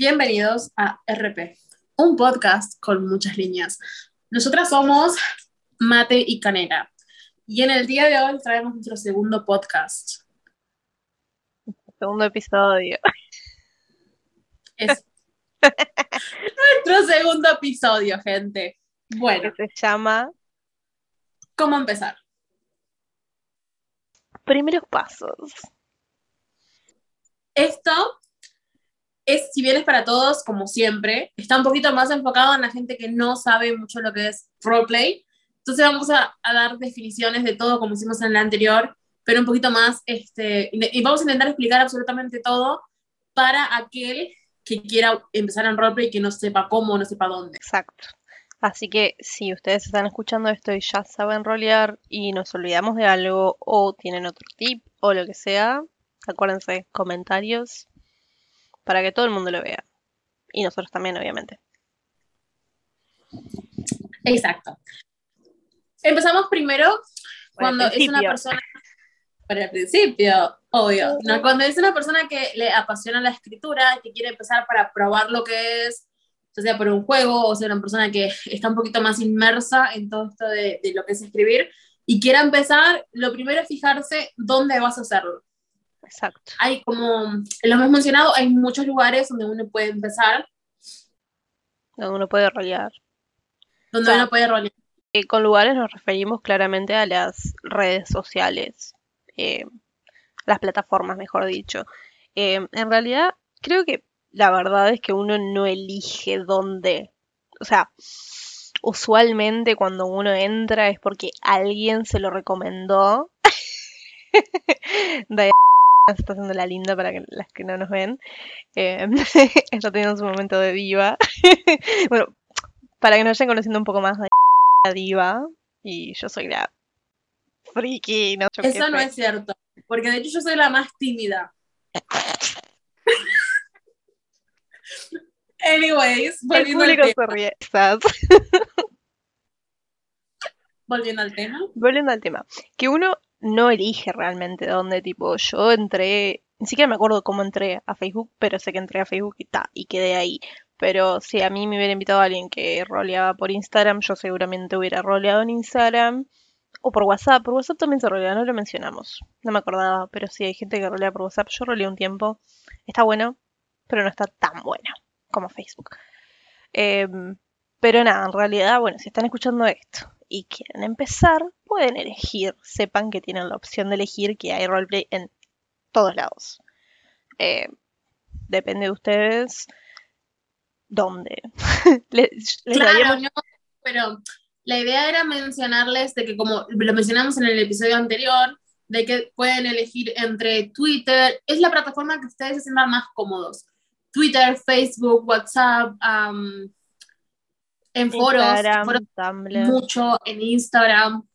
Bienvenidos a RP, un podcast con muchas líneas. Nosotras somos Mate y Canela y en el día de hoy traemos nuestro segundo podcast. Segundo episodio. Es nuestro segundo episodio, gente. Bueno, Que se llama ¿cómo empezar? Primeros Pasos. Esto es, si bien es para todos, como siempre, está un poquito más enfocado en la gente que no sabe mucho lo que es roleplay. Entonces vamos a, a dar definiciones de todo como hicimos en la anterior, pero un poquito más, este, y vamos a intentar explicar absolutamente todo para aquel que quiera empezar en roleplay y que no sepa cómo, no sepa dónde. Exacto. Así que si ustedes están escuchando esto y ya saben rolear y nos olvidamos de algo o tienen otro tip o lo que sea, acuérdense, comentarios para que todo el mundo lo vea. Y nosotros también, obviamente. Exacto. Empezamos primero cuando es una persona. Para el principio, obvio. No, cuando es una persona que le apasiona la escritura, que quiere empezar para probar lo que es, ya sea por un juego o sea una persona que está un poquito más inmersa en todo esto de, de lo que es escribir y quiera empezar, lo primero es fijarse dónde vas a hacerlo. Exacto. Hay como, lo hemos mencionado, hay muchos lugares donde uno puede empezar, Donde uno puede rolear. donde O sea, uno puede rolear. Eh, con lugares nos referimos claramente a las redes sociales, eh, las plataformas, mejor dicho. Eh, en realidad, creo que la verdad es que uno no elige dónde. O sea, usualmente cuando uno entra es porque alguien se lo recomendó. Se está haciendo la linda para que las que no nos ven. Eh, está teniendo su momento de diva. bueno, para que nos vayan conociendo un poco más de la diva y yo soy la friki, no Eso no fe. es cierto, porque de hecho yo soy la más tímida. Anyways, El volviendo al, público tema, volviendo al tema. Volviendo al tema, que uno no elige realmente dónde, tipo, yo entré, ni siquiera me acuerdo cómo entré a Facebook, pero sé que entré a Facebook y ta, y quedé ahí. Pero si a mí me hubiera invitado a alguien que roleaba por Instagram, yo seguramente hubiera roleado en Instagram. O por WhatsApp, por WhatsApp también se rolea, no lo mencionamos. No me acordaba, pero sí hay gente que rolea por WhatsApp. Yo roleé un tiempo. Está bueno, pero no está tan bueno como Facebook. Em, pero nada, en realidad, bueno, si están escuchando esto y quieren empezar, pueden elegir. Sepan que tienen la opción de elegir que hay roleplay en todos lados. Eh, depende de ustedes dónde. les, les Claro, no, pero la idea era mencionarles de que como lo mencionamos en el episodio anterior, de que pueden elegir entre Twitter, es la plataforma que ustedes se sientan más cómodos. Twitter, Facebook, WhatsApp, en foros, mucho en Instagram.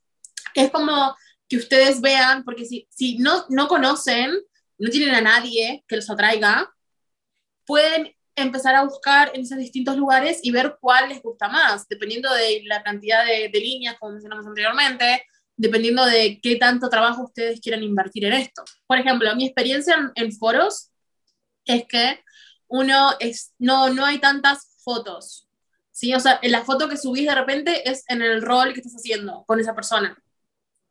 Es como que ustedes vean, porque si, si no, no conocen, no tienen a nadie que los atraiga, pueden empezar a buscar en esos distintos lugares y ver cuál les gusta más, dependiendo de la cantidad de, de líneas, como mencionamos anteriormente, dependiendo de qué tanto trabajo ustedes quieran invertir en esto. Por ejemplo, mi experiencia en, en foros es que uno es, no, no hay tantas fotos, ¿sí? O sea, la foto que subís de repente es en el rol que estás haciendo con esa persona.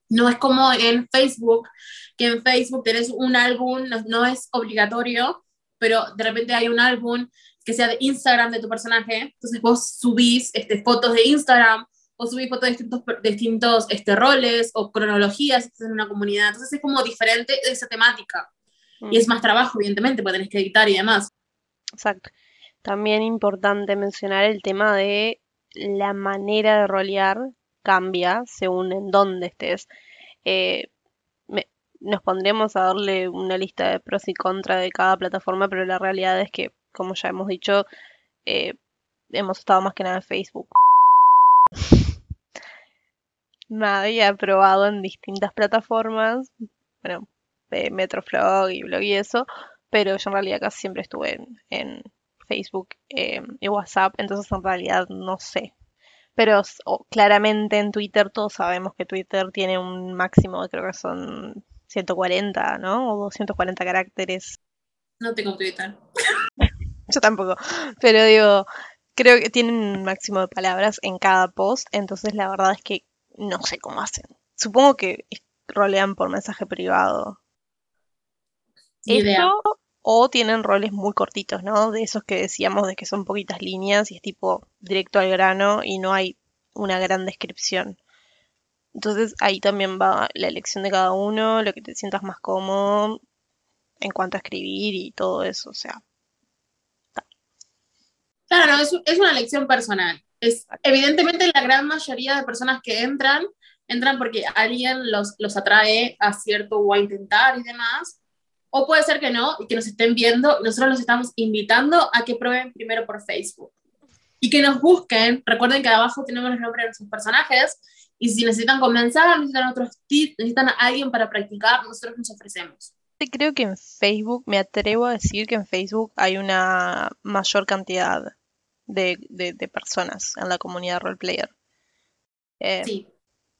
No es como en Facebook, que en Facebook tenés un álbum, no, no es obligatorio, pero de repente hay un álbum que sea de Instagram de tu personaje, entonces vos subís este, fotos de Instagram o subís fotos de distintos, distintos este, roles o cronologías en una comunidad, entonces es como diferente esa temática. Y es más trabajo, evidentemente, porque tenés que editar y demás. Exacto. También importante mencionar el tema de la manera de rolear cambia según en dónde estés. Eh, me- nos pondremos a darle una lista de pros y contras de cada plataforma, pero la realidad es que, como ya hemos dicho, eh, hemos estado más que nada en Facebook. Nadie ha probado en distintas plataformas, bueno, eh, Metroflog y blog y eso, pero yo en realidad casi siempre estuve en Facebook eh, y WhatsApp, entonces en realidad no sé. Pero claramente en Twitter todos sabemos que Twitter tiene un máximo de creo que son 140, ¿no? O 240 caracteres. No tengo Twitter. Yo tampoco. Pero digo, creo que tienen un máximo de palabras en cada post, entonces la verdad es que no sé cómo hacen. Supongo que rolean por mensaje privado. Eso, o tienen roles muy cortitos, ¿no? De esos que decíamos de que son poquitas líneas y es tipo directo al grano y no hay una gran descripción. Entonces ahí también va la elección de cada uno, lo que te sientas más cómodo en cuanto a escribir y todo eso, o sea. Claro, no, es, es una elección personal. Es, evidentemente la gran mayoría de personas que entran, entran porque alguien los, los atrae a cierto o a intentar y demás. O puede ser que no, y que nos estén viendo, nosotros los estamos invitando a que prueben primero por Facebook. Y que nos busquen, recuerden que abajo tenemos los nombres de nuestros personajes, y si necesitan comenzar, necesitan otros tips, necesitan a alguien para practicar, nosotros nos ofrecemos. Creo que en Facebook, me atrevo a decir que en Facebook hay una mayor cantidad de, de- de personas en la comunidad roleplayer. Eh, Sí,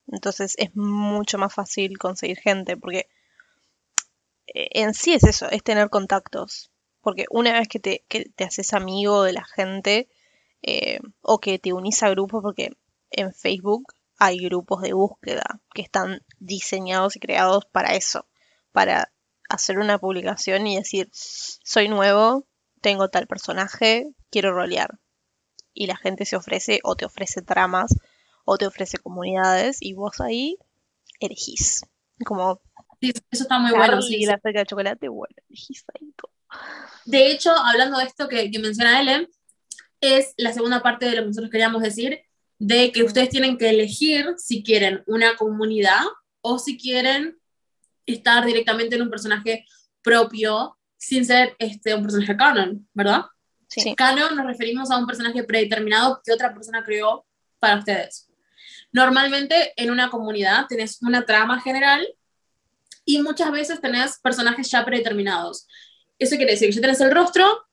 Entonces es mucho más fácil conseguir gente, porque en sí es eso, es tener contactos. Porque una vez que te, que te haces amigo de la gente, eh, o que te unís a grupos, porque en Facebook hay grupos de búsqueda que están diseñados y creados para eso, para hacer una publicación y decir, soy nuevo, tengo tal personaje, quiero rolear. Y la gente se ofrece o te ofrece tramas o te ofrece comunidades y vos ahí elegís. Como sí, eso está muy bueno. Sí, la cerca de chocolate, bueno. De hecho, hablando de esto que, que menciona Ellen, es la segunda parte de lo que nosotros queríamos decir, de que ustedes tienen que elegir si quieren una comunidad o si quieren estar directamente en un personaje propio sin ser este, un personaje canon, ¿verdad? Sí. Canon nos referimos a un personaje predeterminado que otra persona creó para ustedes. Normalmente en una comunidad tenés una trama general y muchas veces tenés personajes ya predeterminados. Eso quiere decir que ya tenés el rostro,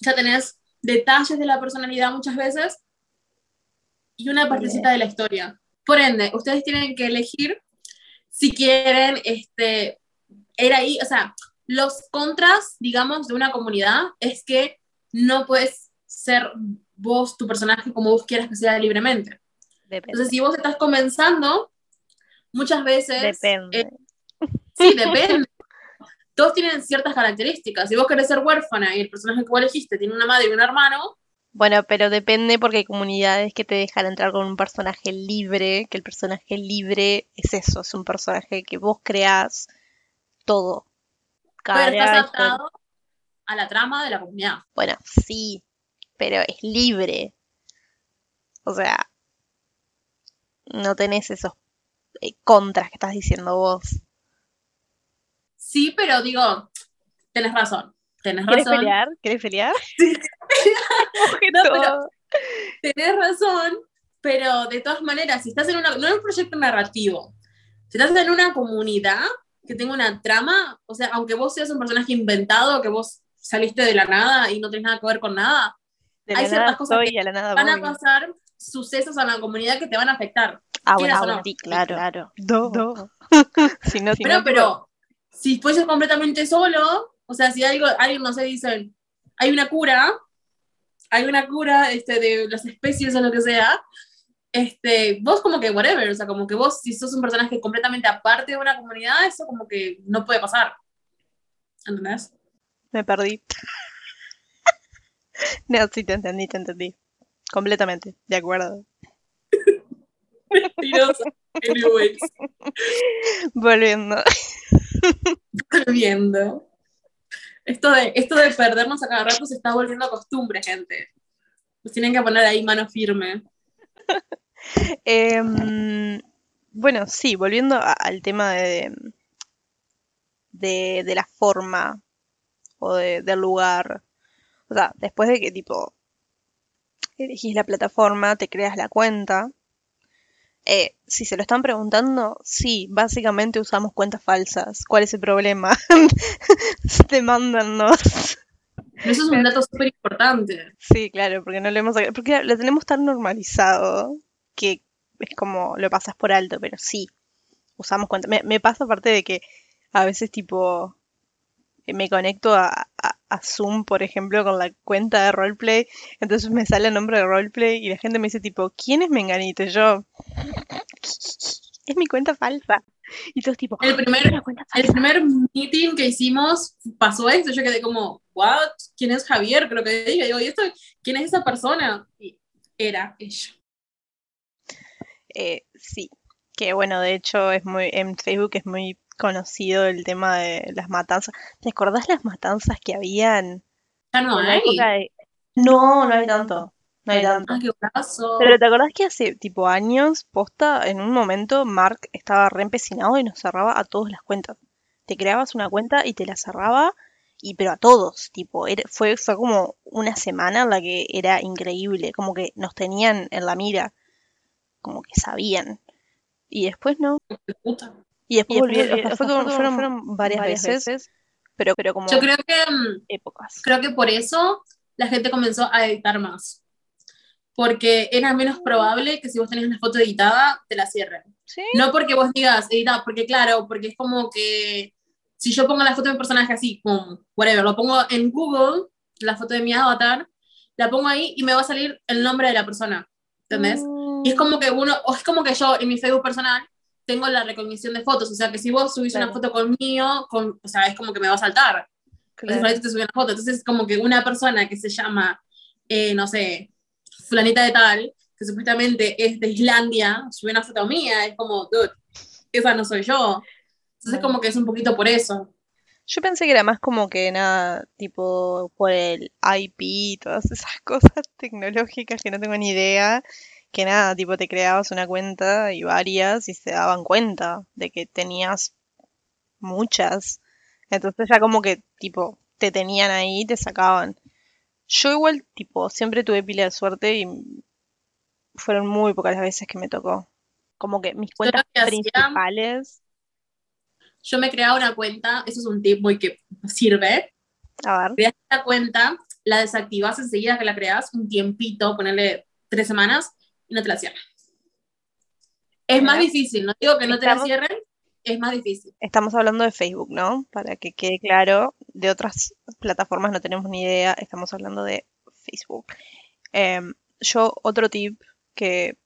ya tenés detalles de la personalidad muchas veces y una partecita de la historia. Por ende, ustedes tienen que elegir si quieren este, ir ahí, o sea, los contras, digamos, de una comunidad es que no puedes ser vos, tu personaje, como vos quieras que sea libremente. Depende. Entonces, si vos estás comenzando, muchas veces... Depende. eh, sí, depende. Todos tienen ciertas características. Si vos querés ser huérfana y el personaje que vos elegiste tiene una madre y un hermano, Bueno, pero depende porque hay comunidades que te dejan entrar con un personaje libre, que el personaje libre es eso, es un personaje que vos creás todo. pero estás adaptado a la trama de la comunidad. Bueno, sí, pero es libre. O sea, no tenés esos eh, contras que estás diciendo vos. Sí, pero digo, tenés razón. Tenés ¿Quieres razón. pelear? ¿Quieres pelear? No, pero- Tenés razón, pero de todas maneras, si estás en una, no en un proyecto narrativo, si estás en una comunidad que tenga una trama, o sea, aunque vos seas un personaje inventado, que vos saliste de la nada y no tenés nada que ver con nada, De Hay ciertas nada cosas soy que a nada van a voy. pasar sucesos a la comunidad que te van a afectar. Ah, bueno, no. sí, claro. claro. Do. si no, si Pero, no, pero, si fueses completamente solo, o sea, si algo, alguien, no sé, dice, hay una cura, hay una cura este, de las especies o lo que sea, este, vos como que whatever, o sea, como que vos, si sos un personaje completamente aparte de una comunidad, eso como que no puede pasar. ¿Entendés? me perdí. no, sí, te entendí, te entendí. Completamente, de acuerdo. Mentirosa. Anyways, Volviendo. Volviendo. Esto de, esto de perdernos a cada rato se está volviendo costumbre, gente. Nos tienen que poner ahí mano firme. Em, bueno, sí, volviendo a- al tema de, de, de la forma o de- del lugar. O sea, después de que tipo elegís la plataforma, te creas la cuenta. Eh, si se lo están preguntando, sí, básicamente usamos cuentas falsas. ¿Cuál es el problema? Demándanos. Eso es un dato súper importante. Sí, claro, porque no lo hemos porque lo tenemos tan normalizado que es como lo pasas por alto, pero sí, usamos cuenta. Me, me pasa aparte de que a veces tipo me conecto a, a- a Zoom, por ejemplo, con la cuenta de roleplay, entonces me sale el nombre de roleplay y la gente me dice tipo, ¿quién es Menganito? Y yo, es mi cuenta falsa. Y todos tipo, El "Ah, primer, el primer meeting que hicimos pasó esto, yo quedé como, ¿what? ¿Quién es Javier? Creo que dije, digo, ¿y esto? ¿Quién es esa persona? Y era ella. Eh, sí, que bueno, de hecho es muy, en Facebook es muy conocido el tema de las matanzas. ¿Te acordás las matanzas que habían Ya no en la hay. de... No, no hay tanto, no hay tanto. Ah, qué brazo. Pero ¿te acordás que hace tipo años, posta, en un momento Mark estaba re empecinado y nos cerraba a todas las cuentas? Te creabas una cuenta y te la cerraba, y pero a todos, tipo, era- fue, fue como una semana en la que era increíble, como que nos tenían en la mira, como que sabían. Y después no. Puta. Y después, Y después volvieron, volvi- o sea, fue fueron, como- fueron fueron varias, varias veces, pero, pero como Yo creo que, mm, épocas. creo que por eso la gente comenzó a editar más. Porque era menos probable que si vos tenías una foto editada, te la cierren. Sí. No porque vos digas editada, porque claro, porque es como que si yo pongo la foto de mi personaje así, como whatever, lo pongo en Google, la foto de mi avatar, la pongo ahí y me va a salir el nombre de la persona. ¿Entendés? Mm, Y es como que uno, o es como que yo en mi Facebook personal tengo la recognición de fotos, o sea que si vos subís Claro. una foto conmigo, con, o sea, es como que me va a saltar. claro. Entonces, ahorita te subí una foto. Entonces, es como que una persona que se llama, eh, no sé, fulanita de tal, que supuestamente es de Islandia, sube una foto mía, es como, dude, esa no soy yo. Entonces, como que es un poquito por eso. Yo pensé que era más como que nada, tipo por el IP y todas esas cosas tecnológicas que no tengo ni idea, que nada, tipo te creabas una cuenta y varias y se daban cuenta de que tenías muchas. Entonces ya como que tipo te tenían ahí y te sacaban. Yo igual tipo siempre tuve pila de suerte y fueron muy pocas las veces que me tocó. Como que mis cuentas hacía- principales, Yo me creaba una cuenta, eso es un tip muy que sirve. a ver, Creas la cuenta, la desactivas enseguida que la creas, un tiempito, ponerle tres semanas, y no te la cierran. Es más difícil, no digo que no te la cierren, es más difícil. Estamos hablando de Facebook, ¿no? Para que quede claro, de otras plataformas no tenemos ni idea, estamos hablando de Facebook. Em, yo, otro tip que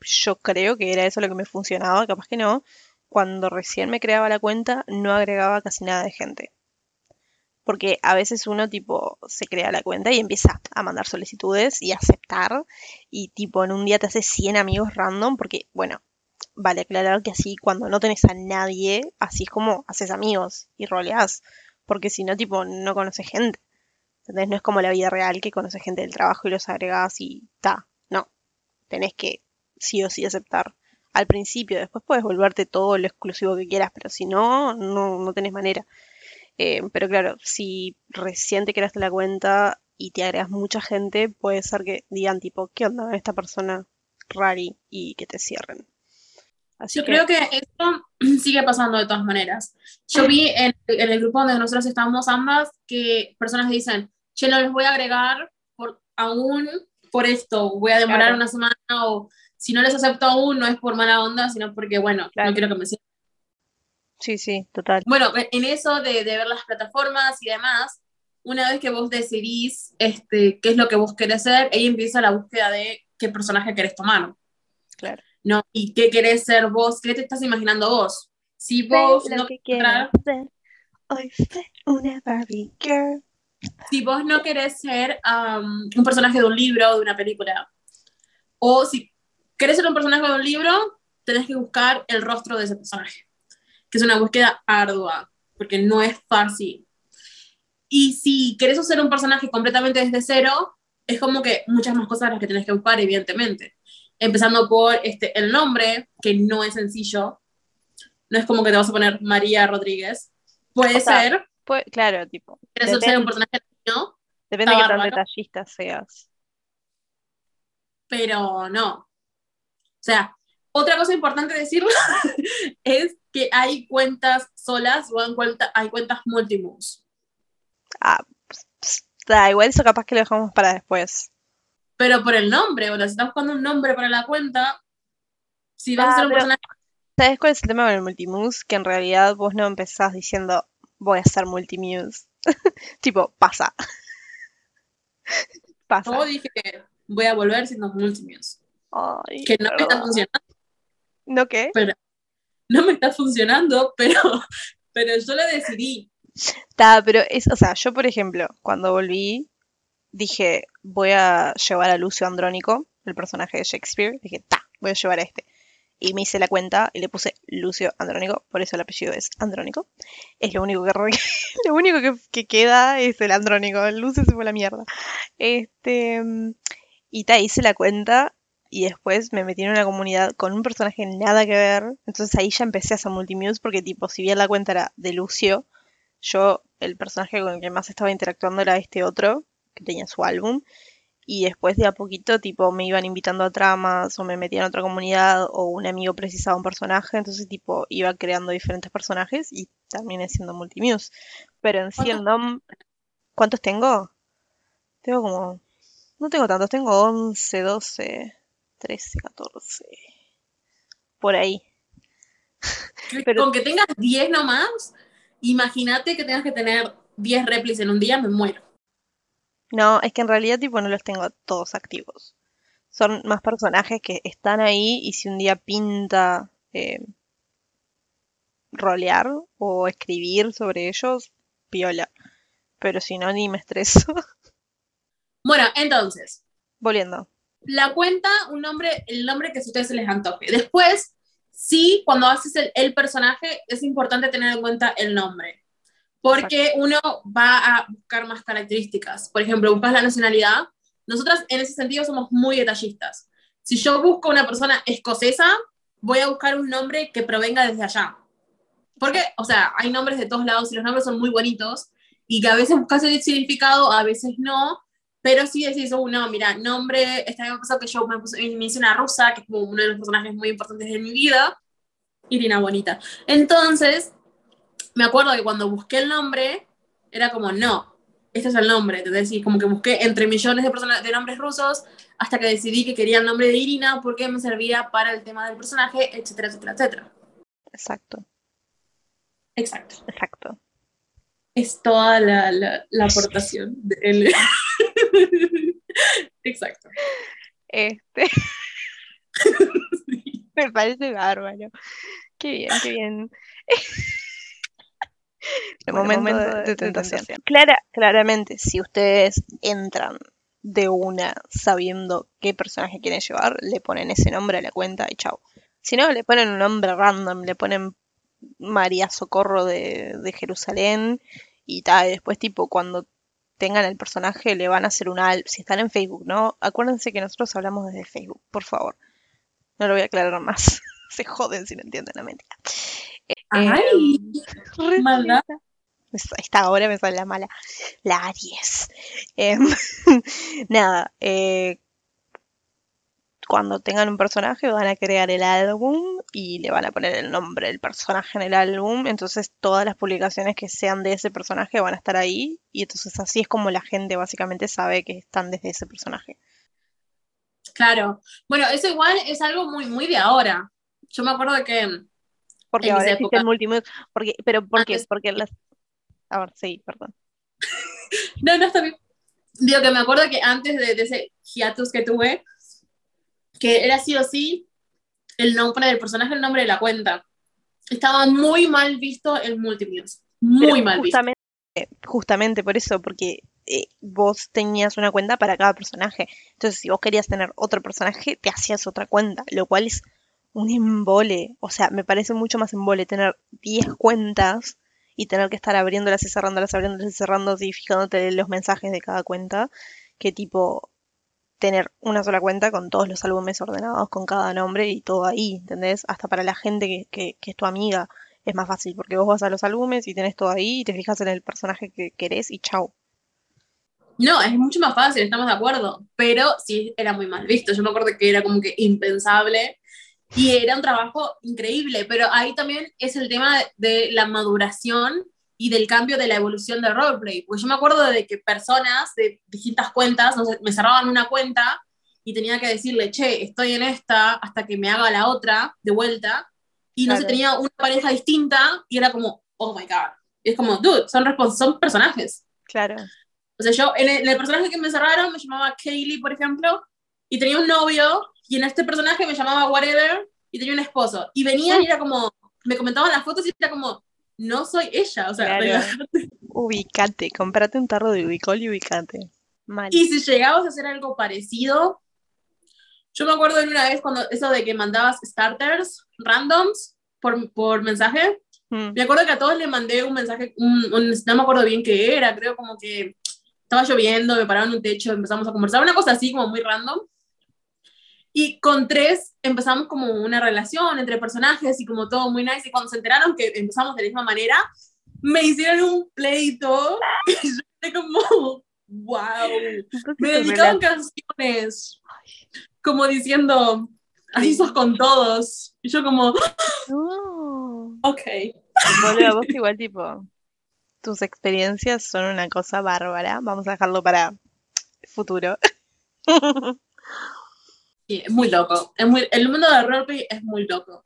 yo creo que era eso lo que me funcionaba, capaz que no, cuando recién me creaba la cuenta no agregaba casi nada de gente. Porque a veces uno tipo se crea la cuenta y empieza a mandar solicitudes y aceptar y tipo en un día te hace 100 amigos random porque, bueno, vale aclarar que así cuando no tenés a nadie, así es como haces amigos y roleás. Porque si no, tipo, no conoces gente. ¿Entendés? No es como la vida real que conoces gente del trabajo y los agregás y ta. No. Tenés que sí o sí aceptar. Al principio, después puedes volverte todo lo exclusivo que quieras, pero si no, no, no tenés manera. Eh, pero claro, si recién te creaste la cuenta y te agregas mucha gente, puede ser que digan tipo, ¿qué onda esta persona rari? y que te cierren. Así Yo que- creo que esto sigue pasando de todas maneras. Yo vi en, en el grupo donde nosotros estábamos ambas que personas dicen, che, no les voy a agregar por, aún por esto, voy a demorar Claro. una semana o si no les acepto aún no es por mala onda, sino porque, bueno, Claro. no quiero que me sigan. Sí, sí, total. Bueno, en eso de, de ver las plataformas y demás, una vez que vos decidís este, qué es lo que vos querés ser, ahí empieza la búsqueda de qué personaje querés tomar. Claro. ¿no? Y qué querés ser vos, qué te estás imaginando vos. Si vos no que entrar- ser. Hoy una Barbie girl. si vos no querés ser um, un personaje de un libro o de una película, o si querés ser un personaje de un libro, tenés que buscar el rostro de ese personaje, que es una búsqueda ardua, porque no es fácil. Y si querés hacer un personaje completamente desde cero, es como que muchas más cosas las que tenés que buscar, evidentemente. Empezando por este, el nombre, que no es sencillo. No es como que te vas a poner María Rodríguez. Puede O sea, ser, Pues, claro, tipo, querés ser un personaje latino, depende de qué tan detallista seas. pero no. O sea, otra cosa importante decirlo es que hay cuentas solas o hay, cuenta- hay cuentas multimoves. Ah, ps, da, igual eso capaz que lo dejamos para después. Pero por el nombre, o sea, si estás buscando un nombre para la cuenta, si vas a Ah, hacer un personaje, ¿Sabes cuál es el tema con el multimuse? Que en realidad vos no empezás diciendo voy a ser multimuse. tipo, pasa. pasa. Yo dije que voy a volver siendo multimuse. Ay, Que no me está funcionando, ¿No qué? pero no me está funcionando, pero, pero yo lo decidí. Ta, pero es, o sea, yo por ejemplo, cuando volví, dije, voy a llevar a Lucio Andrónico, el personaje de Shakespeare, dije, ta, voy a llevar a este. Y me hice la cuenta y le puse Lucio Andrónico, por eso el apellido es Andrónico. Es lo único que, lo único que, que queda es el Andrónico, el Lucio se fue la mierda. Este, y ta, hice la cuenta y después me metí en una comunidad con un personaje nada que ver. Entonces ahí ya empecé a hacer multimuse porque tipo, si bien la cuenta era de Lucio, yo, el personaje con el que más estaba interactuando era este otro, que tenía su álbum. Y después de a poquito, tipo, me iban invitando a tramas o me metían a otra comunidad o un amigo precisaba un personaje. Entonces, tipo, iba creando diferentes personajes y terminé siendo multimuse. Pero en sí el nom... ¿Cuántos tengo? Tengo como... No tengo tantos, tengo 11, 12, 13, 14. Por ahí. Pero- Con que tengas 10 nomás, imagínate que tengas que tener 10 replis en un día, me muero. No, es que en realidad tipo no los tengo todos activos. Son más personajes que están ahí y si un día pinta eh, rolear o escribir sobre ellos, piola. Pero si no, ni me estreso. Bueno, entonces, Volviendo. La cuenta, un nombre, el nombre que a ustedes se les antoje. Después, sí, cuando haces el, el personaje, es importante tener en cuenta el nombre. Porque uno va a buscar más características. Por ejemplo, buscas la nacionalidad. Nosotras en ese sentido somos muy detallistas. Si yo busco una persona escocesa, voy a buscar un nombre que provenga desde allá. Porque, o sea, hay nombres de todos lados y los nombres son muy bonitos y que a veces buscas el significado, a veces no, pero sí decís, oh, no, mira, nombre, esta vez me pasó que yo me, puse, me hice una rusa, que es como uno de los personajes muy importantes de mi vida, Irina Bonita. Entonces, me acuerdo que cuando busqué el nombre, era como, no, este es el nombre, entonces como que busqué entre millones de, personas, de nombres rusos, hasta que decidí que quería el nombre de Irina porque me servía para el tema del personaje, etcétera, etcétera, etcétera. Exacto, Exacto. exacto. Es toda la, la, la aportación de él. Exacto. Este, me parece bárbaro. Qué bien, qué bien. El Bueno, momento, de tentación. tentación. Clara, claramente, si ustedes entran de una sabiendo qué personaje quieren llevar, le ponen ese nombre a la cuenta y chao. Si no, le ponen un nombre random, le ponen María Socorro de, de Jerusalén y tal. Después, tipo, cuando tengan el personaje, le van a hacer un al. Si están en Facebook, ¿no? Acuérdense que nosotros hablamos desde Facebook, por favor. No lo voy a aclarar más. Se joden si no entienden la mentira. Ay, Re maldad. esa- Esta hora me sale la mala. La Aries. Em, nada, eh, cuando tengan un personaje van a crear el álbum y le van a poner el nombre del personaje en el álbum. Entonces todas las publicaciones que sean de ese personaje van a estar ahí. Y entonces así es como la gente básicamente sabe que están desde ese personaje. Claro. Bueno, eso igual es algo muy, muy de ahora. Yo me acuerdo de que Porque En ahora existe época. el multimedia. Porque, pero ¿por qué? Antes- Porque las... A ver, sí, perdón. No, no está bien. Digo que me acuerdo que antes de, de ese hiatus que tuve, que era sí o sí el nombre del personaje, el nombre de la cuenta. Estaba muy mal visto el multimuse. Muy Pero mal visto. justamente, por eso, porque eh, vos tenías una cuenta para cada personaje. Entonces, si vos querías tener otro personaje, te hacías otra cuenta, lo cual es un embole. O sea, me parece mucho más embole tener 10 cuentas y tener que estar abriéndolas y cerrándolas, abriéndolas y cerrando y fijándote los mensajes de cada cuenta, que tipo tener una sola cuenta con todos los álbumes ordenados, con cada nombre y todo ahí, ¿entendés? Hasta para la gente que, que, es tu amiga es más fácil, porque vos vas a los álbumes y tenés todo ahí y te fijas en el personaje que querés y chau. No, es mucho más fácil, estamos de acuerdo. Pero sí era muy mal visto. Yo me acuerdo que era como que impensable. Y era un trabajo increíble. Pero ahí también es el tema de la maduración y del cambio de la evolución de roleplay. Porque yo me acuerdo de que personas de distintas cuentas, no sé, me cerraban una cuenta y tenía que decirle, che, estoy en esta hasta que me haga la otra de vuelta. Y no sé, Claro. tenía una pareja distinta y era como, oh my god. Y es como, dude, son, son personajes. Claro. O sea, yo, en el, en el personaje que me cerraron, me llamaba Kaylee, por ejemplo, y tenía un novio, y en este personaje me llamaba Whatever, y tenía un esposo. Y venían y era como, me comentaban las fotos y era como, no soy ella, o sea, Claro. Ubicate, comprate un tarro de ubicol y ubicate. Mal. Y si llegabas a hacer algo parecido, yo me acuerdo de una vez cuando eso de que mandabas starters randoms por, por mensaje, Mm, me acuerdo que a todos le mandé un mensaje, un- un- no me acuerdo bien qué era, creo como que estaba lloviendo, me pararon en un techo, empezamos a conversar, una cosa así como muy random. Y con tres empezamos como una relación entre personajes y como todo muy nice. Y cuando se enteraron que empezamos de la misma manera, me hicieron un pleito. Y yo como, wow. Me relajas. canciones, como diciendo, así sos con todos. Y yo como, No. ok. Boludo, vos igual tipo, tus experiencias son una cosa bárbara. Vamos a dejarlo para futuro. Es muy loco. Es muy, el mundo del roleplay es muy loco.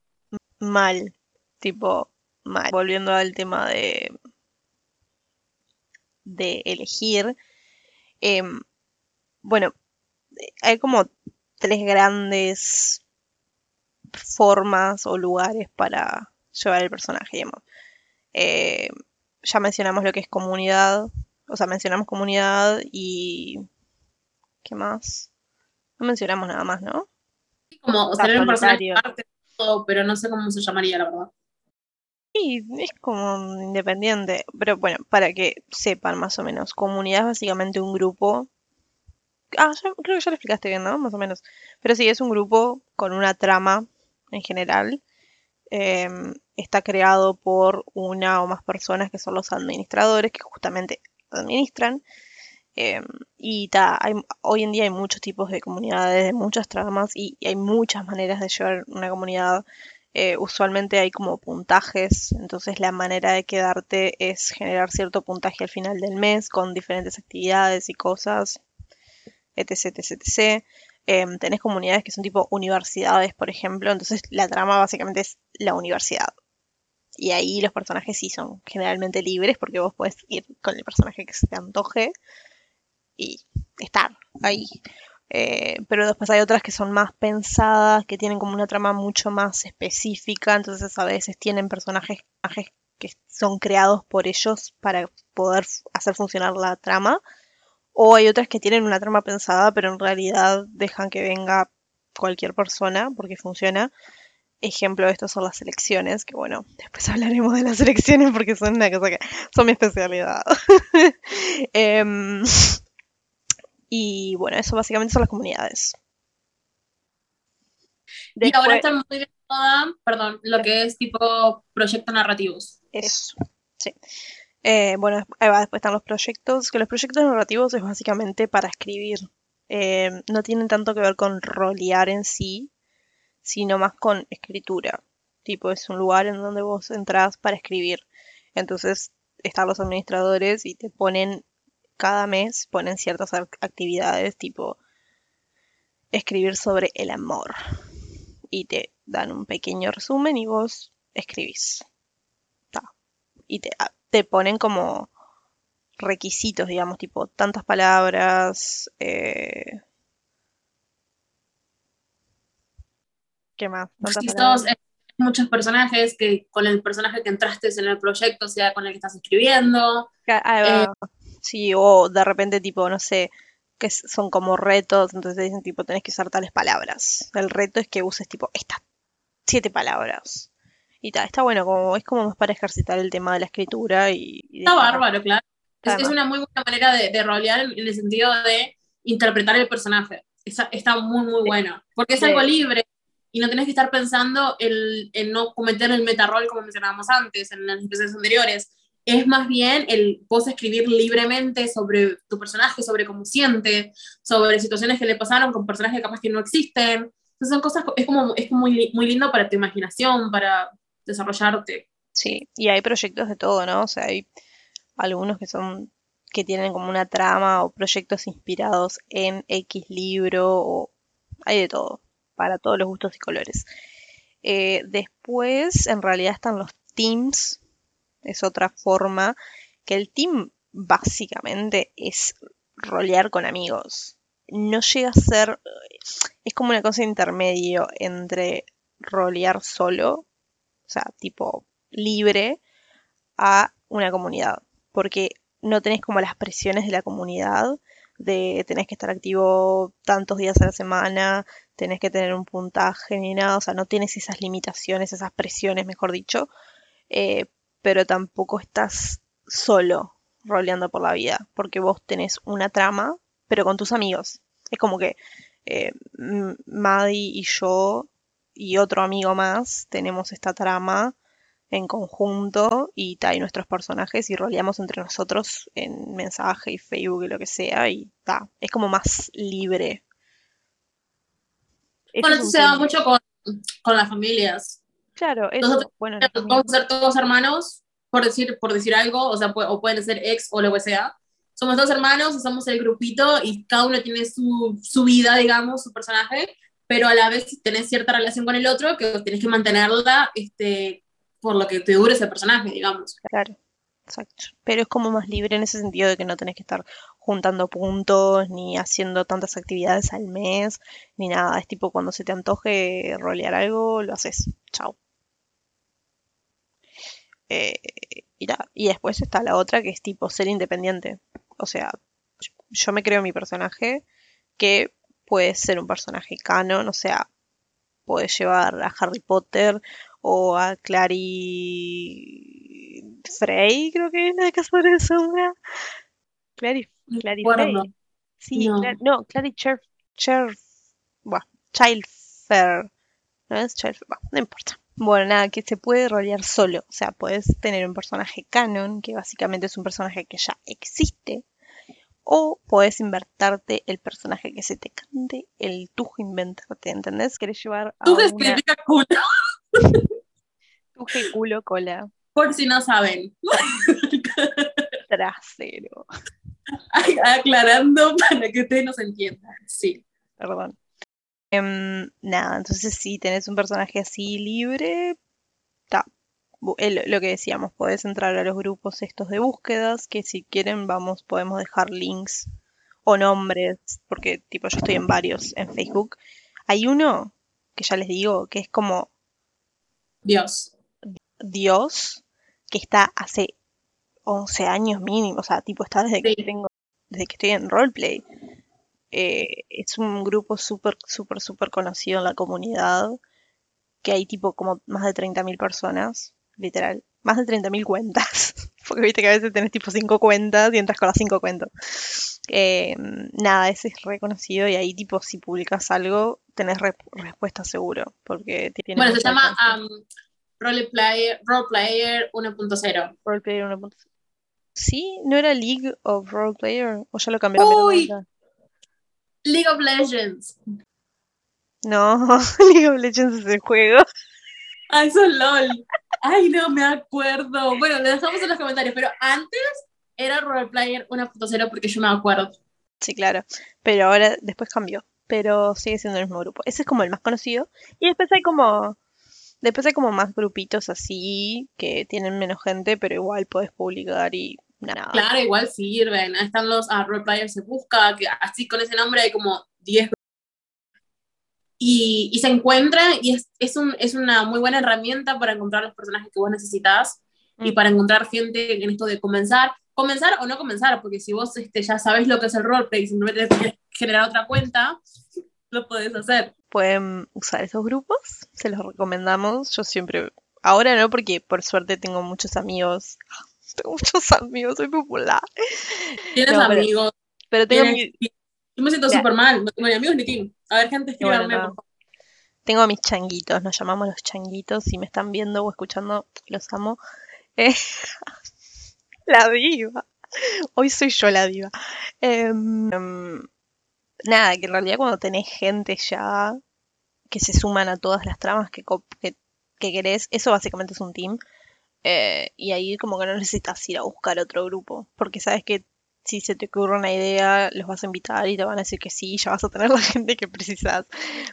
Mal, tipo, mal. Volviendo al tema de, de elegir, em, bueno, hay como tres grandes formas o lugares para llevar el personaje. Eh, ya mencionamos lo que es comunidad, o sea, mencionamos comunidad y... ¿Qué más? No mencionamos nada más, ¿no? Como ser un personaje aparte de todo, pero no sé cómo se llamaría, la verdad. Sí, es como independiente, pero bueno, para que sepan más o menos, comunidad es básicamente un grupo. Ah, ya- creo que ya lo explicaste bien, ¿no? Más o menos. Pero sí, es un grupo con una trama en general. Em, está creado por una o más personas que son los administradores que justamente administran. Em, y ta, hoy en día hay muchos tipos de comunidades, de muchas tramas y, hay muchas maneras de llevar una comunidad. Eh, usualmente hay como puntajes, entonces la manera de quedarte es generar cierto puntaje al final del mes con diferentes actividades y cosas, etc, etc, etc. Em, tenés comunidades que son tipo universidades, por ejemplo, entonces la trama básicamente es la universidad. Y ahí los personajes sí son generalmente libres porque vos podés ir con el personaje que se te antoje y estar ahí. Eh, pero después hay otras que son más pensadas, que tienen como una trama mucho más específica, entonces a veces tienen personajes, que son creados por ellos para poder hacer funcionar la trama. O hay otras que tienen una trama pensada, pero en realidad dejan que venga cualquier persona porque funciona. Ejemplo de esto son las elecciones, que bueno, después hablaremos de las elecciones porque son una cosa que son mi especialidad. Em, y bueno, eso básicamente son las comunidades. Y ahora está muy de moda, perdón, lo que es tipo proyectos narrativos. Eso, sí. Eh, bueno, ahí va, después están los proyectos, que los proyectos narrativos es básicamente para escribir. Eh, no tienen tanto que ver con rolear en sí, sino más con escritura. Tipo, es un lugar en donde vos entrás para escribir. Entonces, están los administradores y te ponen, cada mes, ponen ciertas ac- actividades, tipo, escribir sobre el amor. Y te dan un pequeño resumen y vos escribís y te, a- te ponen como requisitos, digamos, tipo tantas palabras. eh, ¿Qué más? Palabras. eh, muchos personajes que con el personaje que entraste en el proyecto sea con el que estás escribiendo. Sí, o de repente, tipo, no sé, que son como retos, entonces te dicen, tipo, tenés que usar tales palabras. El reto es que uses, tipo, estas siete palabras. Y tal, está bueno, como, es como más para ejercitar el tema de la escritura y, y Está bárbaro, claro. Es, es una muy buena manera de, de rolear en, en el sentido de interpretar el personaje. Está, está muy, muy bueno. Porque es Sí. algo libre y no tenés que estar pensando el- en no cometer el meta-rol como mencionábamos antes en las episodios anteriores. Es más bien el vos escribir libremente sobre tu personaje, sobre cómo siente, sobre situaciones que le pasaron con personajes que capaz que no existen. Entonces son cosas, es como, es muy, muy lindo para tu imaginación, para desarrollarte. Sí, y hay proyectos de todo, ¿no? O sea, hay algunos que son, que tienen como una trama o proyectos inspirados en X libro o hay de todo, para todos los gustos y colores. Eh, después, en realidad, están los teams. Es otra forma que el team básicamente es rolear con amigos. No llega a ser, es como una cosa intermedio entre rolear solo, o sea, tipo libre, a una comunidad. Porque no tenés como las presiones de la comunidad, de tenés que estar activo tantos días a la semana, tenés que tener un puntaje ni nada, o sea, no tienes esas limitaciones, esas presiones, mejor dicho, eh, pero tampoco estás solo roleando por la vida, porque vos tenés una trama, pero con tus amigos. Es como que eh, Maddie y yo y otro amigo más tenemos esta trama en conjunto y, ta, nuestros personajes y roleamos entre nosotros en mensaje y Facebook y lo que sea y ta, es como más libre. Bueno, eso se da mucho con, con, las familias. Claro, eso, bueno. Vamos a ser todos hermanos, por decir, por decir algo, o sea, o pueden ser ex o lo que sea. Somos dos hermanos, somos el grupito y cada uno tiene su, su vida, digamos, su personaje, pero a la vez tenés cierta relación con el otro que tenés que mantenerla este, por lo que te dure ese personaje, digamos. Claro, exacto. Pero es como más libre en ese sentido de que no tenés que estar juntando puntos, ni haciendo tantas actividades al mes, ni nada. Es tipo cuando se te antoje rolear algo, lo haces. Chao. Eh, y, y después está la otra que es tipo ser independiente. O sea, yo me creo mi personaje que puede ser un personaje canon, o sea, puede llevar a Harry Potter o a Clary Frey, creo que es la de Cazadores de Sombra. Clary, Clary Frey. Sí, no, no Clary Cher, Cher, bueno, Childfair. No es Childfair, bueno, no importa. Bueno, nada, que se puede rolear solo. O sea, puedes tener un personaje canon, que básicamente es un personaje que ya existe. O puedes invertarte el personaje que se te cante, el tujo inventarte, ¿entendés? Querés llevar a. Tujo una... culo. Tuje culo cola. Por si no saben. Trasero. aclarando para que ustedes nos entiendan. Sí. Perdón. Em, nada, entonces si tenés un personaje así libre, está. Lo que decíamos, podés entrar a los grupos estos de búsquedas, que si quieren vamos, podemos dejar links o nombres, porque tipo yo estoy en varios en Facebook. Hay uno que ya les digo, que es como Dios. Dios, que está hace 11 años mínimo, o sea, tipo está desde que tengo, desde que estoy en roleplay. Eh, es un grupo súper, súper, súper conocido en la comunidad, que hay tipo como más de 30.000 personas, literal, más de 30.000 cuentas, porque viste que a veces tenés tipo 5 cuentas y entras con las 5 cuentas. Eh, nada, ese es reconocido y ahí tipo si publicas algo tenés respuesta seguro, porque tiene Bueno, se llama um, Roleplayer, Roleplayer 1.0. Roleplayer 1.0. Sí, ¿no era League of Roleplayer? ¿O ya lo cambiaron? Uy, League of Legends. No, League of Legends es el juego. Ay, son LOL. Ay, no me acuerdo. Bueno, le dejamos en los comentarios, pero antes era Roleplayer 1.0 porque yo me acuerdo. Sí, claro. Pero ahora, después cambió. Pero sigue siendo el mismo grupo. Ese es como el más conocido. Y después hay como. Después hay como más grupitos así que tienen menos gente, pero igual puedes publicar y Claro, igual sirven. Están los uh, Roleplayers se busca, que así con ese nombre hay como 10 y, y, se encuentra y es, es, un, es, una muy buena herramienta para encontrar los personajes que vos necesitas y mm. para encontrar gente en esto de comenzar, comenzar o no comenzar, porque si vos este, ya sabes lo que es el roleplay y simplemente tenés que generar otra cuenta, lo podés hacer. Pueden usar esos grupos, se los recomendamos. Yo siempre, ahora no, porque por suerte tengo muchos amigos. Tengo muchos amigos, soy popular. Tienes amigos. Pero, tengo Yo me siento súper mal, no tengo ni amigos ni team. A ver, gente, escríbanme, por favor. Tengo a mis changuitos, nos llamamos los changuitos. Si me están viendo o escuchando, los amo. Eh, la diva. Hoy soy yo la diva. Em, nada, que en realidad cuando tenés gente ya que se suman a todas las tramas que, que, querés, eso básicamente es un team. Eh, y ahí como que no necesitas ir a buscar otro grupo, porque sabes que si se te ocurre una idea, los vas a invitar y te van a decir que sí, ya vas a tener la gente que precisas.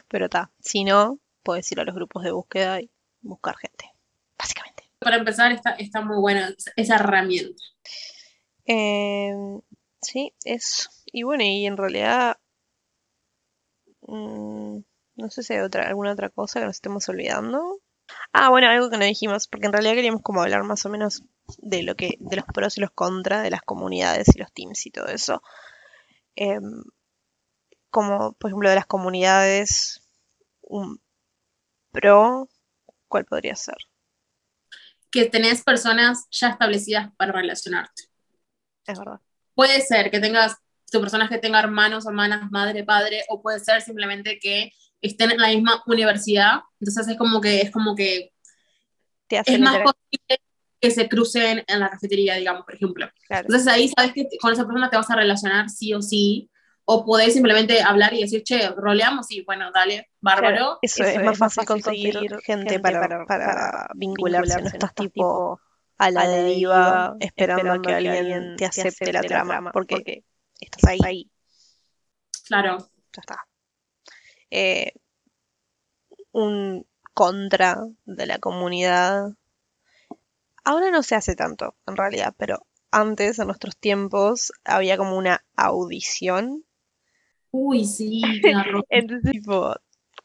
Pero está, si no, puedes ir a los grupos de búsqueda y buscar gente, básicamente. para empezar está, está muy buena esa herramienta. Em, sí, eso. Y bueno, y en realidad, mm, no sé si hay otra, alguna otra cosa que nos estemos olvidando. Ah, bueno, algo que no dijimos, porque en realidad queríamos como hablar más o menos de lo que, de los pros y los contras de las comunidades y los teams y todo eso. Em, como por ejemplo de las comunidades, un pro, ¿cuál podría ser? Que tenés personas ya establecidas para relacionarte. Es verdad. Puede ser que tengas, tu personaje tenga hermanos, hermanas, madre, padre, o puede ser simplemente que estén en la misma universidad. Entonces es como que, es como que es más posible que se crucen en la cafetería, digamos, por ejemplo. Entonces ahí sabes que con esa persona te vas a relacionar sí o sí, o podés simplemente hablar y decir, che, roleamos y bueno, dale, bárbaro. eso, es, más fácil conseguir, gente, para, para, vincularse, no estás tipo a la, deriva, esperando, que, alguien te acepte, la, trama, porque, estás ahí. Claro. Ya está. Eh, un contra de la comunidad. Ahora no se hace tanto, en realidad, pero antes, en nuestros tiempos, había como una audición Uy, sí, claro. Entonces, tipo,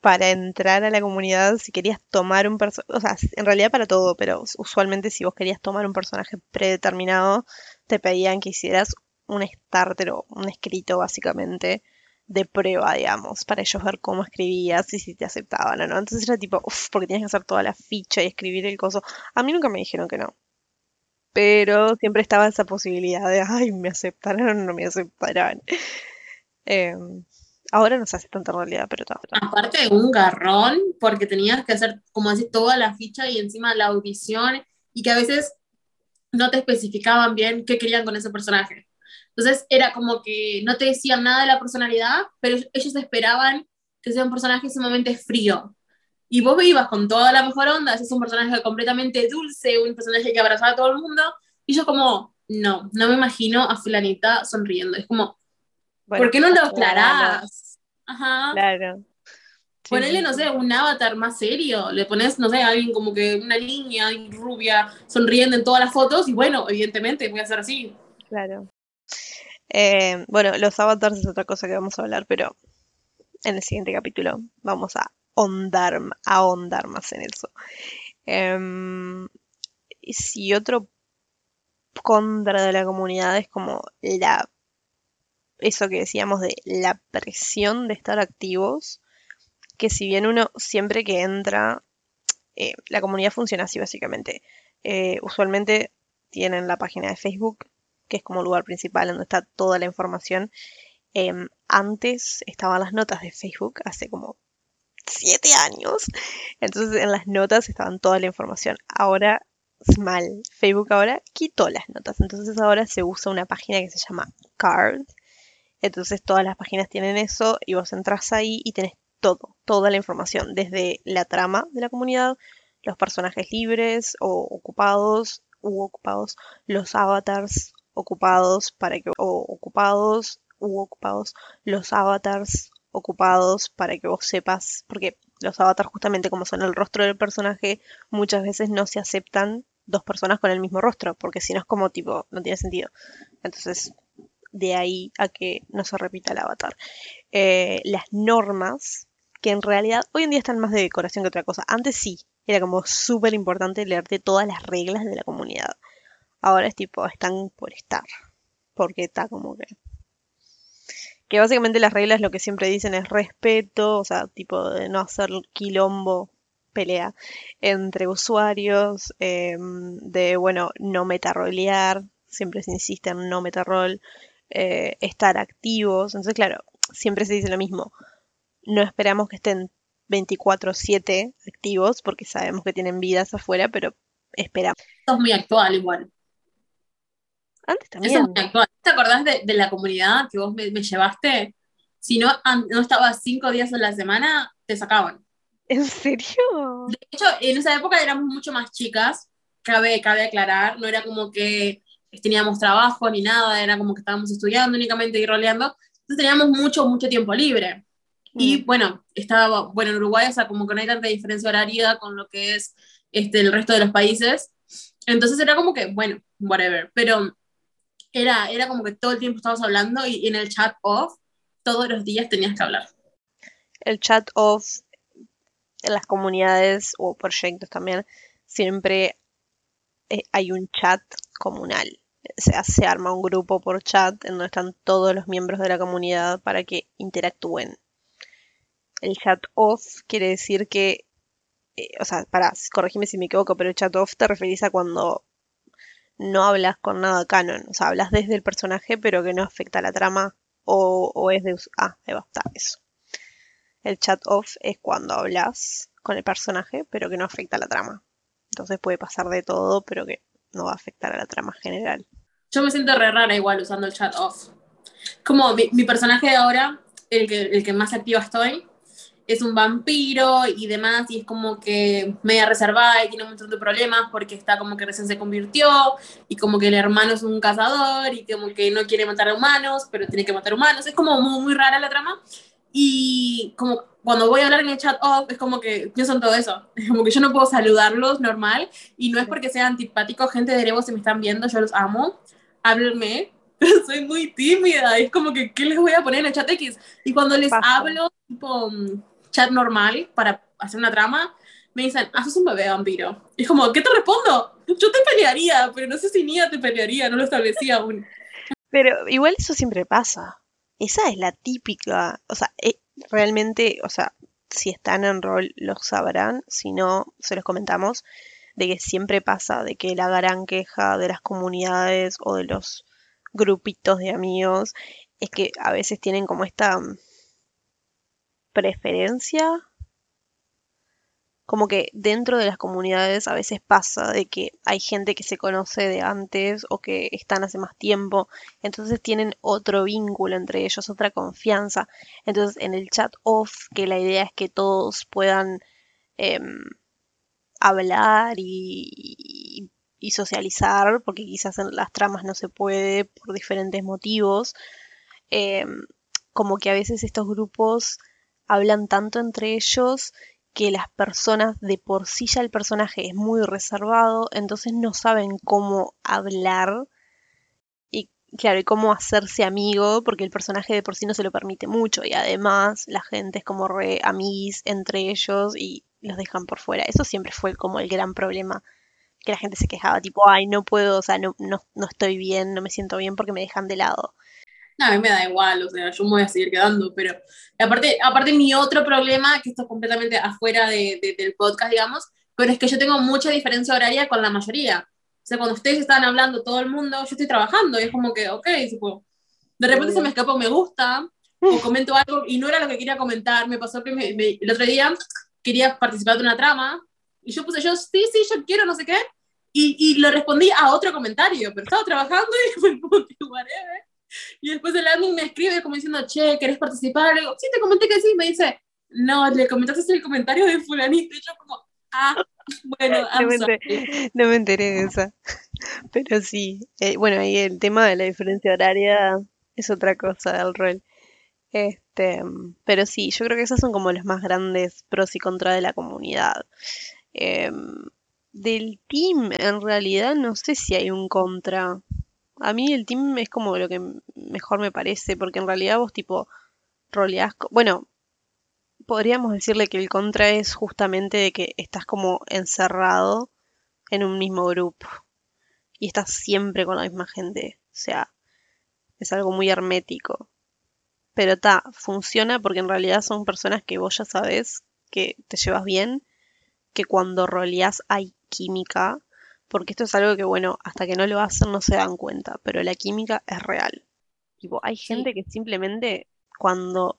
para entrar a la comunidad, si querías tomar un personaje, o sea, en realidad para todo, pero usualmente si vos querías tomar un personaje predeterminado, te pedían que hicieras un starter o un escrito básicamente de prueba, digamos, para ellos ver cómo escribías y si te aceptaban o no. Entonces era tipo, uff, porque tienes que hacer toda la ficha y escribir el coso. A mí nunca me dijeron que no. Pero siempre estaba esa posibilidad de, ay, me aceptarán o no me aceptarán. Em, ahora no se hace tanta realidad, pero todo. Aparte de un garrón, porque tenías que hacer, como decir, toda la ficha y encima la audición, y que a veces no te especificaban bien qué querían con ese personaje. Entonces era como que no te decían nada de la personalidad, pero ellos esperaban que sea un personaje sumamente frío. Y vos ibas con toda la mejor onda, es un personaje completamente dulce, un personaje que abrazaba a todo el mundo, y yo como, no, no me imagino a fulanita sonriendo. Es como, ¿Por qué no lo aclarás? Ajá. Claro. Ponele, no sé, un avatar más serio. Le pones, no sé, a alguien como que una línea rubia sonriendo en todas las fotos y bueno, evidentemente voy a hacer así. Claro. Eh, bueno, los avatars es otra cosa que vamos a hablar, pero en el siguiente capítulo vamos a ahondar, a más en eso. Eh, si otro contra de la comunidad es como la eso que decíamos de la presión de estar activos, que si bien uno siempre que entra, eh, la comunidad funciona así básicamente. Eh, usualmente tienen la página de Facebook, que es como lugar principal donde está toda la información. Em, antes estaban las notas de Facebook, hace como siete años. Entonces en las notas estaban toda la información. Ahora es mal. Facebook ahora quitó las notas. Entonces ahora se usa una página que se llama Card, entonces todas las páginas tienen eso y vos entras ahí y tenés todo, toda la información, desde la trama de la comunidad, los personajes libres o ocupados u ocupados, los avatars ocupados para que o ocupados u ocupados, los avatars ocupados para que vos sepas, porque los avatars justamente como son el rostro del personaje, muchas veces no se aceptan dos personas con el mismo rostro, porque si no es como tipo, no tiene sentido. Entonces, de ahí a que no se repita el avatar. Eh, las normas, que en realidad hoy en día están más de decoración que otra cosa. Antes sí, era como súper importante leerte todas las reglas de la comunidad. Ahora es tipo, están por estar. Porque está como que... Que básicamente las reglas lo que siempre dicen es respeto, o sea, tipo de no hacer quilombo, pelea entre usuarios, em, de, bueno, no metarolear, siempre se insiste en no metarol, eh, estar activos. Entonces, claro, siempre se dice lo mismo. No esperamos que estén 24/7 activos porque sabemos que tienen vidas afuera, pero esperamos. Eso es muy actual igual. Antes también. ¿Te acordás de, la comunidad que vos me, llevaste? Si no, no estabas cinco días en la semana, te sacaban. ¿En serio? De hecho, en esa época éramos mucho más chicas, cabe, cabe aclarar, no era como que teníamos trabajo ni nada, era como que estábamos estudiando únicamente y roleando, entonces teníamos mucho, mucho tiempo libre. Y mm. bueno, estaba, bueno, en Uruguay, o sea, como que no hay tanta diferencia horaria con lo que es este, el resto de los países. Entonces era como que, bueno, whatever, pero era, era como que todo el tiempo estábamos hablando y, en el chat off todos los días tenías que hablar. El chat off en las comunidades o proyectos también siempre eh, hay un chat comunal. O sea, se arma un grupo por chat en donde están todos los miembros de la comunidad para que interactúen. El chat off quiere decir que, eh, o sea, para, corregime si me equivoco, pero el chat off te referís a cuando no hablas con nada canon. O sea, hablas desde el personaje, pero que no afecta a la trama. O, es de. Ah, ahí va, está, eso. El chat off es cuando hablas con el personaje, pero que no afecta a la trama. Entonces puede pasar de todo, pero que no va a afectar a la trama general. Yo me siento re rara igual usando el chat off. Como mi, personaje de ahora, el que, el que más activa estoy, es un vampiro y demás, y es como que media reservada y tiene un montón de problemas porque está como que recién se convirtió, y como que el hermano es un cazador, y como que no quiere matar a humanos, pero tiene que matar humanos. Es como muy, muy rara la trama. Y como cuando voy a hablar en el chat off, es como que pienso en todo eso. Es como que yo no puedo saludarlos normal, y no es porque sean antipáticos, gente de Erevo, si me están viendo, yo los amo. Háblenme, pero soy muy tímida. Es como que, ¿qué les voy a poner en el chat X? Y cuando les hablo, tipo chat normal para hacer una trama, me dicen, haces un bebé vampiro. Y es como, ¿qué te respondo? Yo te pelearía, pero no sé si Nia te pelearía, no lo establecía aún. Pero igual eso siempre pasa. Esa es la típica, o sea, eh, realmente, o sea, si están en rol los sabrán, si no, se los comentamos, de que siempre pasa, de que la gran queja de las comunidades o de los grupitos de amigos es que a veces tienen como esta preferencia. Como que dentro de las comunidades a veces pasa de que hay gente que se conoce de antes o que están hace más tiempo, entonces tienen otro vínculo entre ellos, otra confianza. Entonces en el chat off, que la idea es que todos puedan em, hablar y, socializar, porque quizás en las tramas no se puede por diferentes motivos, em, como que a veces estos grupos hablan tanto entre ellos que las personas, de por sí ya el personaje es muy reservado, entonces no saben cómo hablar y claro, y cómo hacerse amigo, porque el personaje de por sí no se lo permite mucho y además la gente es como re amiguis entre ellos y los dejan por fuera. Eso siempre fue como el gran problema, que la gente se quejaba, tipo, ay, no puedo, o sea, no, no, no estoy bien, no me siento bien porque me dejan de lado. No, a mí me da igual, o sea, yo me voy a seguir quedando, pero aparte, aparte mi otro problema, que esto es completamente afuera de, del podcast, digamos, pero es que yo tengo mucha diferencia horaria con la mayoría. O sea, cuando ustedes están hablando todo el mundo, yo estoy trabajando y es como que, ok, de repente se me escapa me gusta, o comento algo y no era lo que quería comentar. Me pasó que el otro día quería participar de una trama y yo puse yo, sí, sí, yo quiero, no sé qué, y, y lo respondí a otro comentario, pero estaba trabajando y fue como que, whatever. Y después el admin me escribe como diciendo, che, ¿querés participar? Le digo, sí, te comenté que sí. Me dice, no, le comentaste el comentario de fulanito. Y yo como, ah, bueno, no, me enteré, de esa. Pero sí, eh, bueno, ahí el tema de la diferencia horaria es otra cosa del rol. Este, pero sí, yo creo que esos son como los más grandes pros y contras de la comunidad. Em, del team, en realidad, no sé si hay un contra. A mí el team es como lo que mejor me parece, porque en realidad vos tipo roleás... Bueno, podríamos decirle que el contra es justamente de que estás como encerrado en un mismo grupo y estás siempre con la misma gente. O sea, es algo muy hermético. Pero ta, funciona porque en realidad son personas que vos ya sabes que te llevas bien, que cuando roleás hay química porque esto es algo que, bueno, hasta que no lo hacen no se dan cuenta, pero la química es real. Tipo, hay gente que simplemente cuando,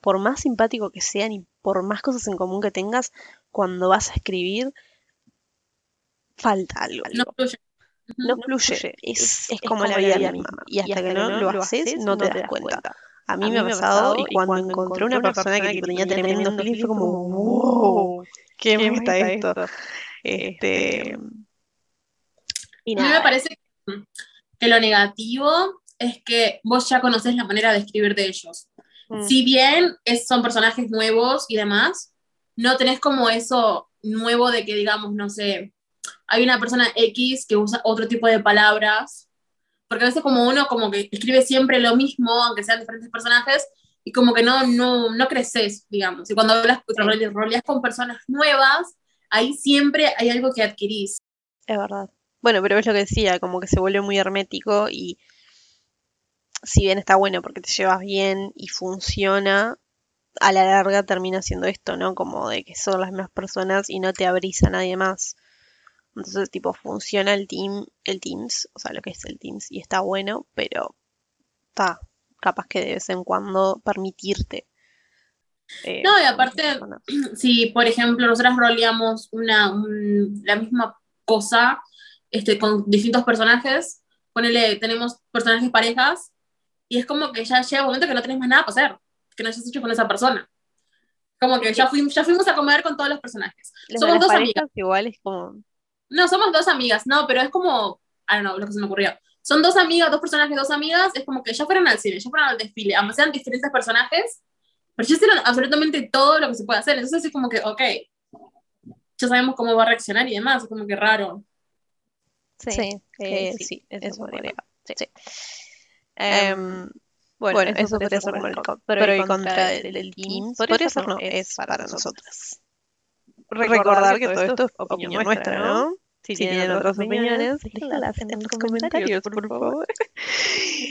por más simpático que sean y por más cosas en común que tengas, cuando vas a escribir, falta algo. No fluye. No fluye. Es, como, la vida misma. Y hasta, que, no, lo haces, no te, das cuenta. A mí, me ha pasado, y cuando, encontré una persona, que, tenía tremendo feeling fue como, wow, ¿qué, me está esto? Este, a mí me parece que, lo negativo es que vos ya conoces la manera de escribir de ellos. Mm. Si bien son personajes nuevos y demás, no tenés como eso nuevo de que, digamos, no sé, hay una persona X que usa otro tipo de palabras, porque a veces como uno como que escribe siempre lo mismo, aunque sean diferentes personajes, y como que no, no, no creces, digamos. Y cuando hablas, roleas con personas nuevas, ahí siempre hay algo que adquirís. Es verdad. Bueno, pero es lo que decía, como que se vuelve muy hermético y si bien está bueno porque te llevas bien y funciona, a la larga termina siendo esto, ¿no? Como de que son las mismas personas y no te abrís a nadie más. Entonces, tipo, funciona el team, el Teams, o sea, lo que es el Teams, y está bueno, pero está capaz que de vez en cuando permitirte. Eh, no, y aparte, si por ejemplo nosotras roleamos una, la misma cosa este, con distintos personajes, ponele, tenemos personajes parejas, y es como que ya llega un momento que no tenés más nada para hacer, que no hayas hecho con esa persona. Como que ya fuimos, ya fuimos a comer con todos los personajes. somos dos amigas. Igual es como... No, somos dos amigas, no, pero es como, I don't know, lo que se me ocurrió. Son dos amigas, dos personajes, dos amigas, es como que ya fueron al cine, ya fueron al desfile, aunque sean diferentes personajes, pero ya hicieron absolutamente todo lo que se puede hacer. Entonces es como que, ok, ya sabemos cómo va a reaccionar y demás, es como que raro. Sí, sí, eh, sí, eso podría. Sí. Em, bueno, eso, podría ser como el pero y contra del, Teams. Podría ser, no, es para nosotras. Recordar que todo esto es opinión nuestra, ¿no? Si, tienen, otras opiniones, déjenlas en los comentarios, por favor.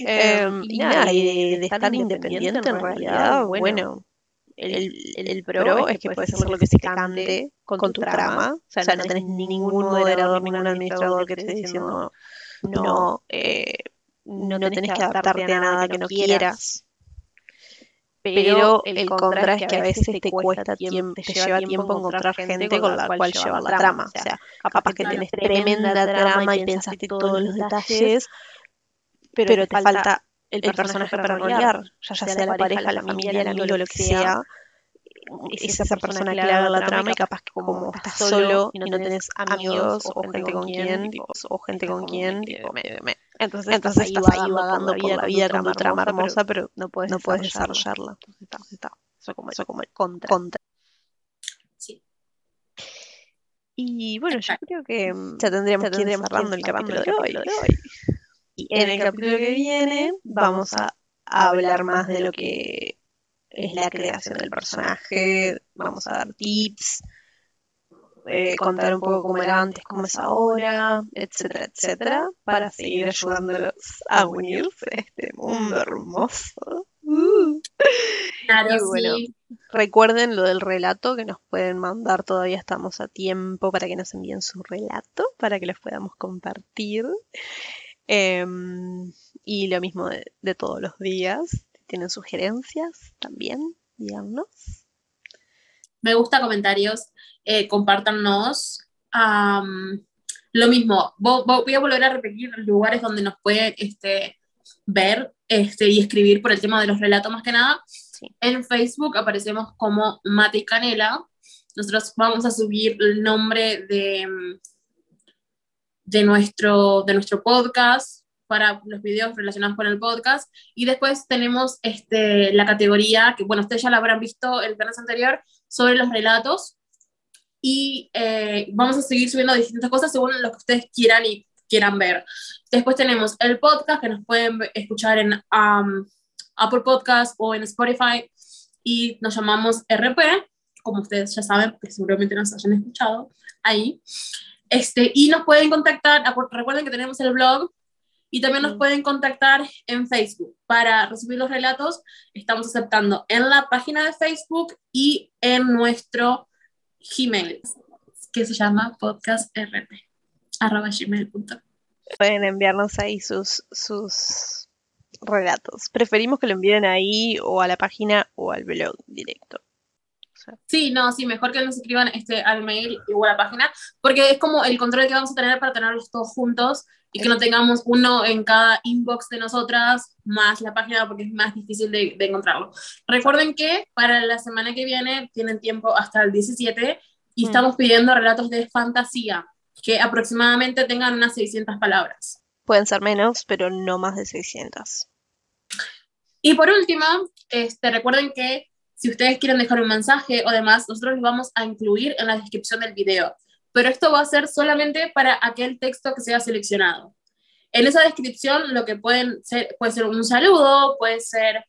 Em, y nada, y de, estar independiente en realidad, bueno, el, el, pro es que puedes hacer lo que se cante con, tu trama. O sea, no tenés ningún moderador, ningún administrador que te esté diciendo no, eh, no tenés que adaptarte a nada que no quieras. Pero el contra es que a veces te cuesta tiempo, te lleva tiempo encontrar gente con la cual llevar la trama. O sea, capaz que tenés tremenda trama y pensaste todos los detalles, pero te falta el personaje para rolear, ya sea la pareja, la familia, el amigo, lo que sea es esa persona que le haga la trama y capaz que como estás solo y no tenés amigos o gente con quien, o gente con quien, entonces, entonces estás ahí vagando por la vida con tu trama hermosa, pero no puedes, no puedes desarrollarla. Entonces está, está. Eso como, eso como el contra. Sí. Y bueno, yo creo que ya tendríamos, que ir cerrando el capítulo de hoy. Y en el capítulo que viene vamos a hablar más de lo que es la creación del personaje, vamos a dar tips, eh, contar un poco cómo era antes, cómo es ahora, etcétera, etcétera, para seguir ayudándolos a unirse a este mundo hermoso. Uh. Claro, Recuerden lo del relato que nos pueden mandar, todavía estamos a tiempo para que nos envíen su relato, para que los podamos compartir. Em, y lo mismo de todos los días, tienen sugerencias también, díganos. Me gusta comentarios, eh, compártanos. lo mismo, voy a volver a repetir los lugares donde nos pueden este, ver este, y escribir por el tema de los relatos más que nada. En Facebook aparecemos como Mate Canela. Nosotros vamos a subir el nombre de, de, nuestro, de nuestro podcast, para los videos relacionados con el podcast. Y después tenemos este, la categoría, que bueno, ustedes ya la habrán visto el viernes anterior, sobre los relatos. Y eh, vamos a seguir subiendo distintas cosas según lo que ustedes quieran y quieran ver. Después tenemos el podcast que nos pueden escuchar en um, Apple Podcast o en Spotify y nos llamamos RP, como ustedes ya saben, porque seguramente nos hayan escuchado ahí. Este, y nos pueden contactar, recuerden que tenemos el blog y también nos pueden contactar en Facebook para recibir los relatos. Estamos aceptando en la página de Facebook y en nuestro Gmail, que se llama podcastrp.gmail.com. Pueden enviarnos ahí sus, sus relatos. Preferimos que lo envíen ahí o a la página o al blog directo. Sí, no, sí, mejor que nos escriban este, al mail o a la página, porque es como el control que vamos a tener para tenerlos todos juntos y que no tengamos uno en cada inbox de nosotras más la página porque es más difícil de, encontrarlo. Recuerden que para la semana que viene tienen tiempo hasta el 17 y mm. estamos pidiendo relatos de fantasía que aproximadamente tengan unas 600 palabras. Pueden ser menos, pero no más de 600. Y por último, este, recuerden que si ustedes quieren dejar un mensaje o demás, nosotros los vamos a incluir en la descripción del video pero esto va a ser solamente para aquel texto que sea seleccionado. En esa descripción lo que pueden ser, puede ser un saludo, puede ser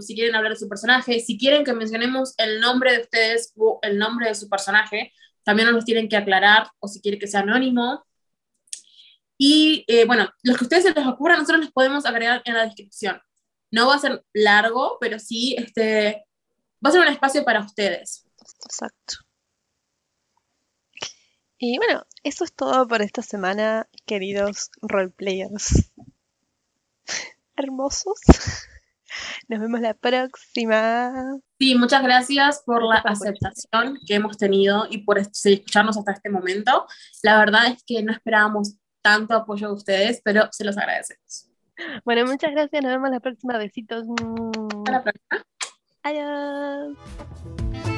si quieren hablar de su personaje, si quieren que mencionemos el nombre de ustedes o el nombre de su personaje, también nos los tienen que aclarar, o si quieren que sea anónimo. Y eh, bueno, los que ustedes se les ocurra, nosotros les podemos agregar en la descripción. No va a ser largo, pero sí este, va a ser un espacio para ustedes. Exacto. Y bueno, eso es todo por esta semana, queridos roleplayers. Hermosos. Nos vemos la próxima. Sí, muchas gracias por la aceptación que hemos tenido y por escucharnos hasta este momento. La verdad es que no esperábamos tanto apoyo de ustedes, pero se los agradecemos. Bueno, muchas gracias. Nos vemos la próxima. Besitos. Hasta la próxima. Adiós.